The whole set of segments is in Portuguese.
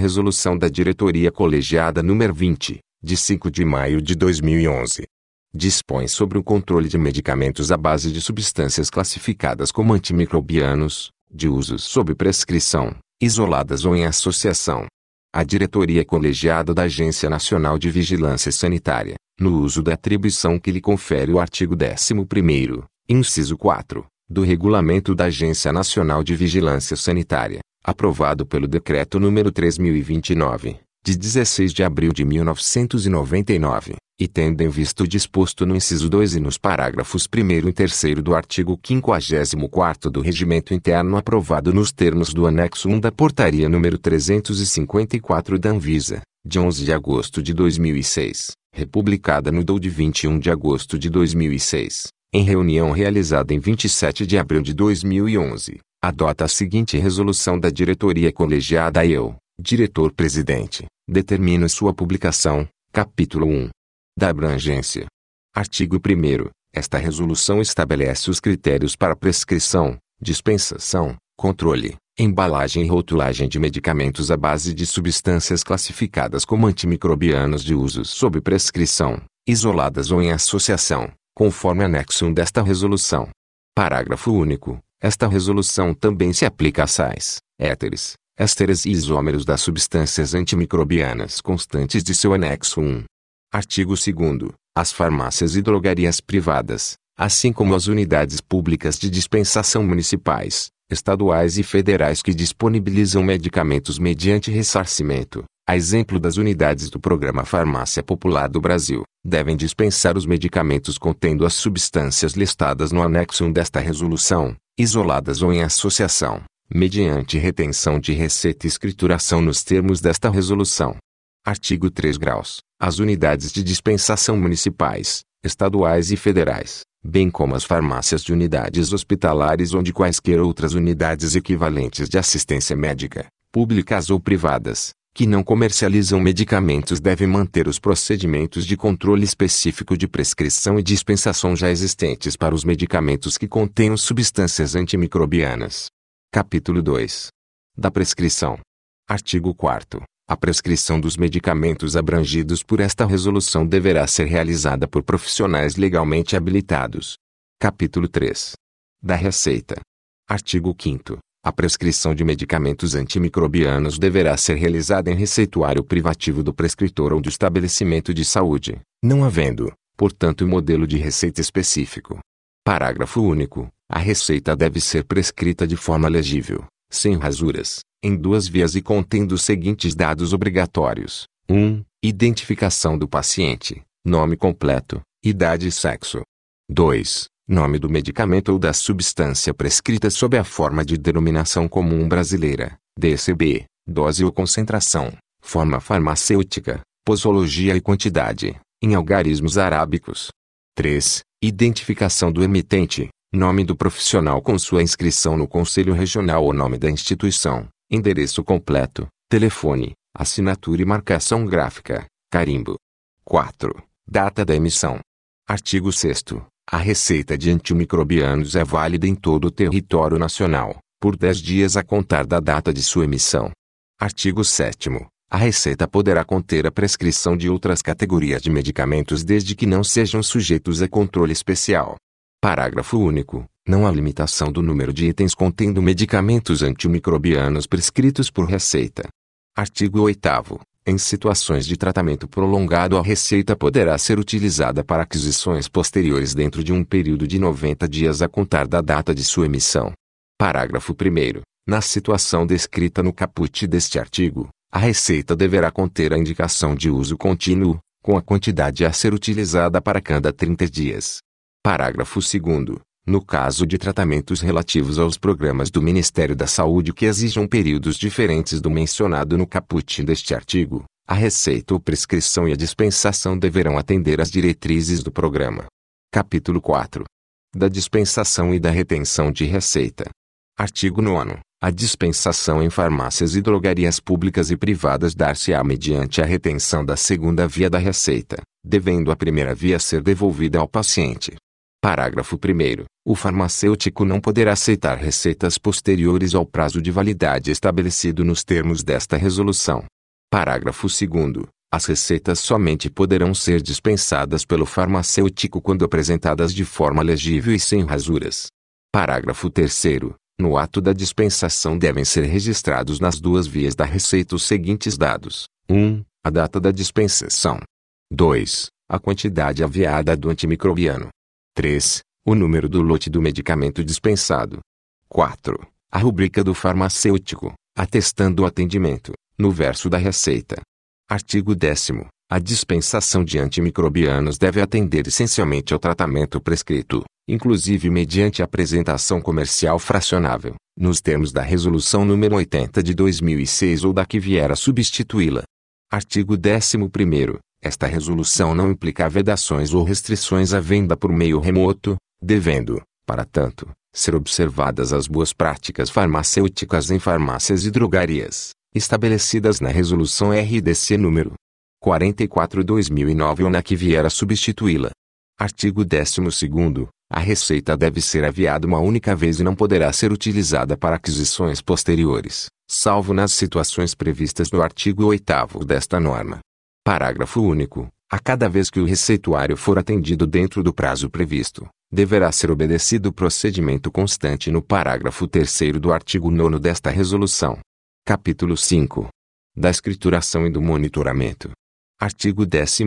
Resolução da Diretoria Colegiada número 20, de 5 de maio de 2011. Dispõe sobre o controle de medicamentos à base de substâncias classificadas como antimicrobianos, de uso sob prescrição, isoladas ou em associação. A diretoria colegiada da Agência Nacional de Vigilância Sanitária, no uso da atribuição que lhe confere o artigo 11º, inciso 4, do Regulamento da Agência Nacional de Vigilância Sanitária, aprovado pelo Decreto nº 3029, de 16 de abril de 1999, e tendo em vista o disposto no inciso 2 e nos parágrafos 1 e 3 do artigo 54 do Regimento Interno aprovado nos termos do anexo 1 da Portaria número 354 da Anvisa, de 11 de agosto de 2006, republicada no DOU de 21 de agosto de 2006, em reunião realizada em 27 de abril de 2011, adota a seguinte resolução da diretoria colegiada eu, diretor-presidente, determino sua publicação, capítulo 1, da abrangência. Artigo 1 Esta resolução estabelece os critérios para prescrição, dispensação, controle, embalagem e rotulagem de medicamentos à base de substâncias classificadas como antimicrobianos de uso sob prescrição, isoladas ou em associação, conforme anexo 1 desta resolução. Parágrafo único. Esta resolução também se aplica a sais, éteres, ésteres e isômeros das substâncias antimicrobianas constantes de seu anexo 1. Artigo 2 As farmácias e drogarias privadas, assim como as unidades públicas de dispensação municipais, estaduais e federais que disponibilizam medicamentos mediante ressarcimento, a exemplo das unidades do Programa Farmácia Popular do Brasil, devem dispensar os medicamentos contendo as substâncias listadas no anexo 1 desta resolução, isoladas ou em associação, mediante retenção de receita e escrituração nos termos desta resolução. Artigo 3 graus. As unidades de dispensação municipais, estaduais e federais, bem como as farmácias de unidades hospitalares ou de quaisquer outras unidades equivalentes de assistência médica, públicas ou privadas, que não comercializam medicamentos devem manter os procedimentos de controle específico de prescrição e dispensação já existentes para os medicamentos que contenham substâncias antimicrobianas. Capítulo 2. Da prescrição. Artigo 4 a prescrição dos medicamentos abrangidos por esta resolução deverá ser realizada por profissionais legalmente habilitados. Capítulo 3. Da Receita. Artigo 5 A prescrição de medicamentos antimicrobianos deverá ser realizada em receituário privativo do prescritor ou do estabelecimento de saúde, não havendo, portanto, modelo de receita específico. Parágrafo único. A receita deve ser prescrita de forma legível, sem rasuras, em duas vias e contendo os seguintes dados obrigatórios: 1. Identificação do paciente, nome completo, idade e sexo. 2. Nome do medicamento ou da substância prescrita sob a forma de denominação comum brasileira, DCB, dose ou concentração, forma farmacêutica, posologia e quantidade, em algarismos arábicos. 3. Identificação do emitente, nome do profissional com sua inscrição no Conselho Regional ou nome da instituição, endereço completo, telefone, assinatura e marcação gráfica, carimbo. 4. Data da emissão. Artigo 6 A receita de antimicrobianos é válida em todo o território nacional, por 10 dias a contar da data de sua emissão. Artigo 7 A receita poderá conter a prescrição de outras categorias de medicamentos desde que não sejam sujeitos a controle especial. Parágrafo único. Não há limitação do número de itens contendo medicamentos antimicrobianos prescritos por receita. Artigo 8 Em situações de tratamento prolongado a receita poderá ser utilizada para aquisições posteriores dentro de um período de 90 dias a contar da data de sua emissão. Parágrafo 1 Na situação descrita no caput deste artigo, a receita deverá conter a indicação de uso contínuo, com a quantidade a ser utilizada para cada 30 dias. Parágrafo 2 no caso de tratamentos relativos aos programas do Ministério da Saúde que exijam períodos diferentes do mencionado no caput deste artigo, a receita ou prescrição e a dispensação deverão atender às diretrizes do programa. Capítulo 4. Da dispensação e da retenção de receita. Artigo 9. A dispensação em farmácias e drogarias públicas e privadas dar-se-á mediante a retenção da segunda via da receita, devendo a primeira via ser devolvida ao paciente. Parágrafo 1. O farmacêutico não poderá aceitar receitas posteriores ao prazo de validade estabelecido nos termos desta resolução. Parágrafo 2. As receitas somente poderão ser dispensadas pelo farmacêutico quando apresentadas de forma legível e sem rasuras. Parágrafo 3. No ato da dispensação devem ser registrados nas duas vias da receita os seguintes dados: 1. A data da dispensação. 2. A quantidade aviada do antimicrobiano. 3. O número do lote do medicamento dispensado. 4. A rubrica do farmacêutico, atestando o atendimento, no verso da receita. Artigo 10. A dispensação de antimicrobianos deve atender essencialmente ao tratamento prescrito, inclusive mediante apresentação comercial fracionável, nos termos da Resolução nº 80 de 2006 ou da que vier a substituí-la. Artigo 11. Esta resolução não implica vedações ou restrições à venda por meio remoto, devendo, para tanto, ser observadas as boas práticas farmacêuticas em farmácias e drogarias, estabelecidas na Resolução RDC número 44/2009 ou na que vier a substituí-la. Artigo 12 A receita deve ser aviada uma única vez e não poderá ser utilizada para aquisições posteriores, salvo nas situações previstas no artigo 8 desta norma. Parágrafo único. A cada vez que o receituário for atendido dentro do prazo previsto, deverá ser obedecido o procedimento constante no parágrafo 3 do artigo 9 desta resolução. Capítulo 5. Da escrituração e do monitoramento. Artigo 13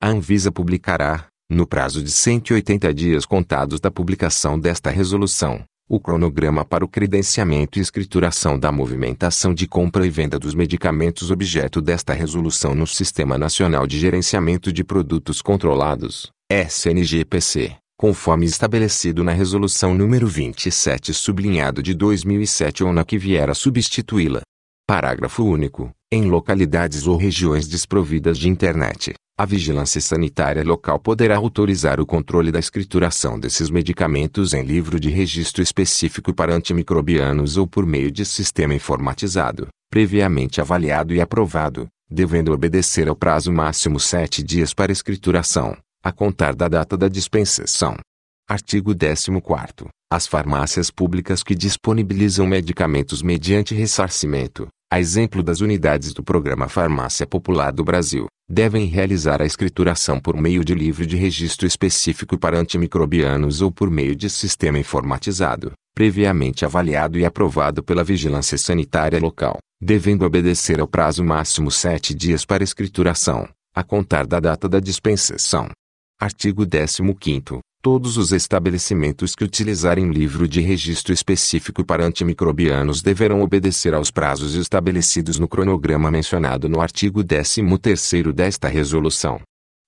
A Anvisa publicará, no prazo de 180 dias contados da publicação desta resolução, o cronograma para o credenciamento e escrituração da movimentação de compra e venda dos medicamentos objeto desta resolução no Sistema Nacional de Gerenciamento de Produtos Controlados, SNGPC, conforme estabelecido na Resolução número 27 sublinhado de 2007 ou na que vier a substituí-la. Parágrafo único. Em localidades ou regiões desprovidas de internet, a vigilância sanitária local poderá autorizar o controle da escrituração desses medicamentos em livro de registro específico para antimicrobianos ou por meio de sistema informatizado, previamente avaliado e aprovado, devendo obedecer ao prazo máximo sete dias para escrituração, a contar da data da dispensação. Artigo 14. As farmácias públicas que disponibilizam medicamentos mediante ressarcimento, a exemplo das unidades do Programa Farmácia Popular do Brasil, devem realizar a escrituração por meio de livro de registro específico para antimicrobianos ou por meio de sistema informatizado, previamente avaliado e aprovado pela Vigilância Sanitária Local, devendo obedecer ao prazo máximo sete dias para escrituração, a contar da data da dispensação. Artigo 15 Todos os estabelecimentos que utilizarem livro de registro específico para antimicrobianos deverão obedecer aos prazos estabelecidos no cronograma mencionado no artigo 13º desta resolução.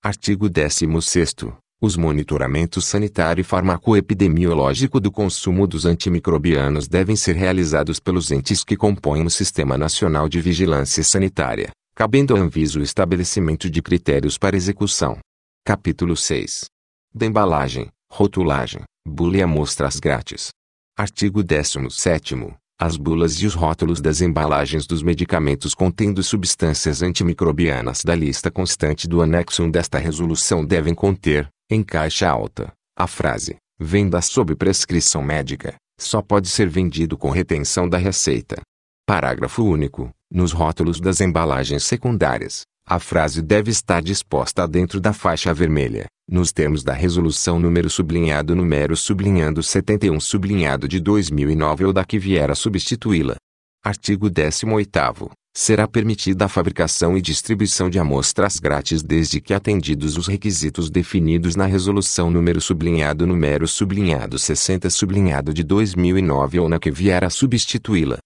Artigo 16 Os monitoramentos sanitário e farmacoepidemiológico do consumo dos antimicrobianos devem ser realizados pelos entes que compõem o Sistema Nacional de Vigilância Sanitária, cabendo à Anvisa o estabelecimento de critérios para execução. Capítulo 6 da embalagem, rotulagem, bula e amostras grátis. Artigo 17 as bulas e os rótulos das embalagens dos medicamentos contendo substâncias antimicrobianas da lista constante do anexo 1 desta resolução devem conter, em caixa alta, a frase: venda sob prescrição médica, só pode ser vendido com retenção da receita. Parágrafo único. Nos rótulos das embalagens secundárias, a frase deve estar disposta dentro da faixa vermelha, nos termos da resolução número sublinhado número sublinhando 71 sublinhado de 2009 ou da que vier a substituí-la. Artigo 18º. Será permitida a fabricação e distribuição de amostras grátis desde que atendidos os requisitos definidos na resolução número sublinhado número sublinhado 60 sublinhado de 2009 ou na que vier a substituí-la.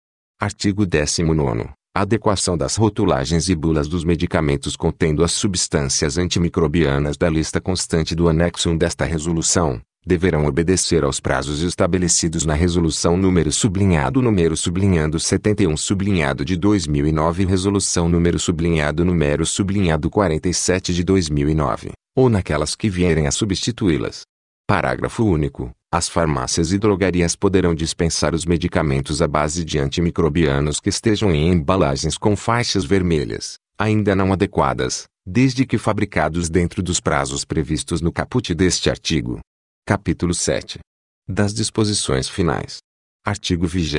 Artigo 19 Adequação das rotulagens e bulas dos medicamentos contendo as substâncias antimicrobianas da lista constante do anexo 1 desta resolução, deverão obedecer aos prazos estabelecidos na resolução número sublinhado número sublinhando 71 sublinhado de 2009 e resolução número sublinhado número sublinhado 47 de 2009, ou naquelas que vierem a substituí-las. Parágrafo único. As farmácias e drogarias poderão dispensar os medicamentos à base de antimicrobianos que estejam em embalagens com faixas vermelhas, ainda não adequadas, desde que fabricados dentro dos prazos previstos no caput deste artigo. Capítulo 7. Das disposições finais. Artigo 20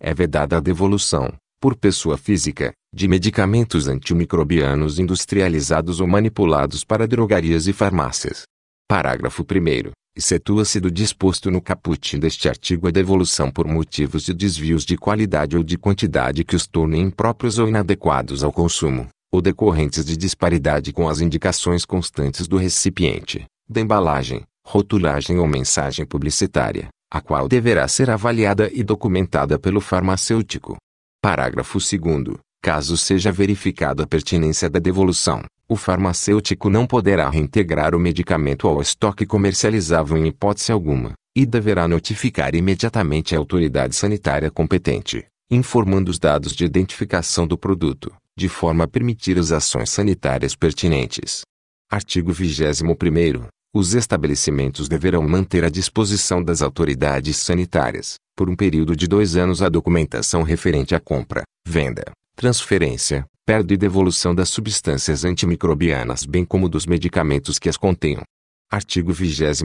É vedada a devolução, por pessoa física, de medicamentos antimicrobianos industrializados ou manipulados para drogarias e farmácias. Parágrafo 1 Excetua-se do disposto no caput deste artigo a devolução por motivos de desvios de qualidade ou de quantidade que os tornem impróprios ou inadequados ao consumo, ou decorrentes de disparidade com as indicações constantes do recipiente, da embalagem, rotulagem ou mensagem publicitária, a qual deverá ser avaliada e documentada pelo farmacêutico. Parágrafo 2 Caso seja verificada a pertinência da devolução, o farmacêutico não poderá reintegrar o medicamento ao estoque comercializável em hipótese alguma, e deverá notificar imediatamente a autoridade sanitária competente, informando os dados de identificação do produto, de forma a permitir as ações sanitárias pertinentes. Artigo 21 Os estabelecimentos deverão manter à disposição das autoridades sanitárias, por um período de dois anos a documentação referente à compra, venda, transferência, perda e devolução das substâncias antimicrobianas bem como dos medicamentos que as contenham. Artigo 22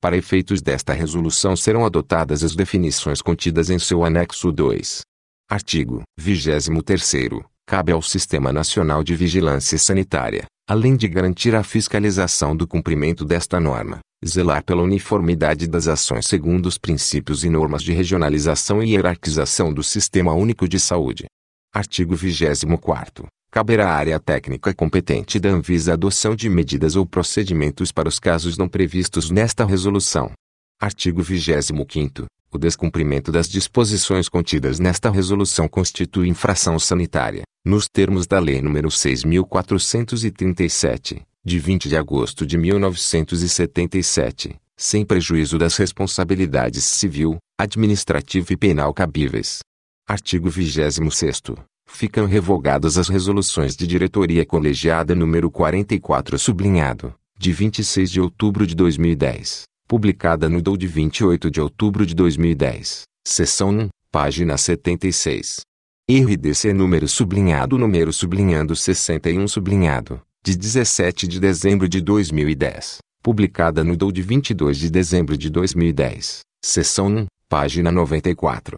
Para efeitos desta resolução serão adotadas as definições contidas em seu anexo 2. Artigo 23 Cabe ao Sistema Nacional de Vigilância Sanitária, além de garantir a fiscalização do cumprimento desta norma, zelar pela uniformidade das ações segundo os princípios e normas de regionalização e hierarquização do Sistema Único de Saúde, Artigo 24. Caberá à área técnica competente da Anvisa a adoção de medidas ou procedimentos para os casos não previstos nesta resolução. Artigo 25. O descumprimento das disposições contidas nesta resolução constitui infração sanitária, nos termos da Lei nº 6.437, de 20 de agosto de 1977, sem prejuízo das responsabilidades civil, administrativa e penal cabíveis. Artigo 26 Ficam revogadas as resoluções de diretoria colegiada número 44 sublinhado, de 26 de outubro de 2010, publicada no DOU de 28 de outubro de 2010, seção 1, página 76. RDC número sublinhado número sublinhando 61 sublinhado, de 17 de dezembro de 2010, publicada no DOU de 22 de dezembro de 2010, seção 1, página 94.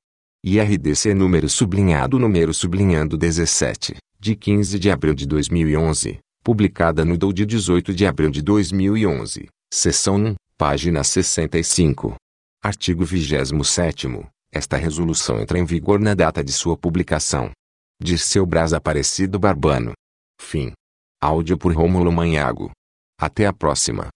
IRDC número sublinhado número sublinhando 17, de 15 de abril de 2011, publicada no DOU de 18 de abril de 2011, seção 1, página 65. Artigo 27 Esta resolução entra em vigor na data de sua publicação. Dirceu Braz Aparecido Barbano. Fim. Áudio por Rômulo Manhago. Até a próxima.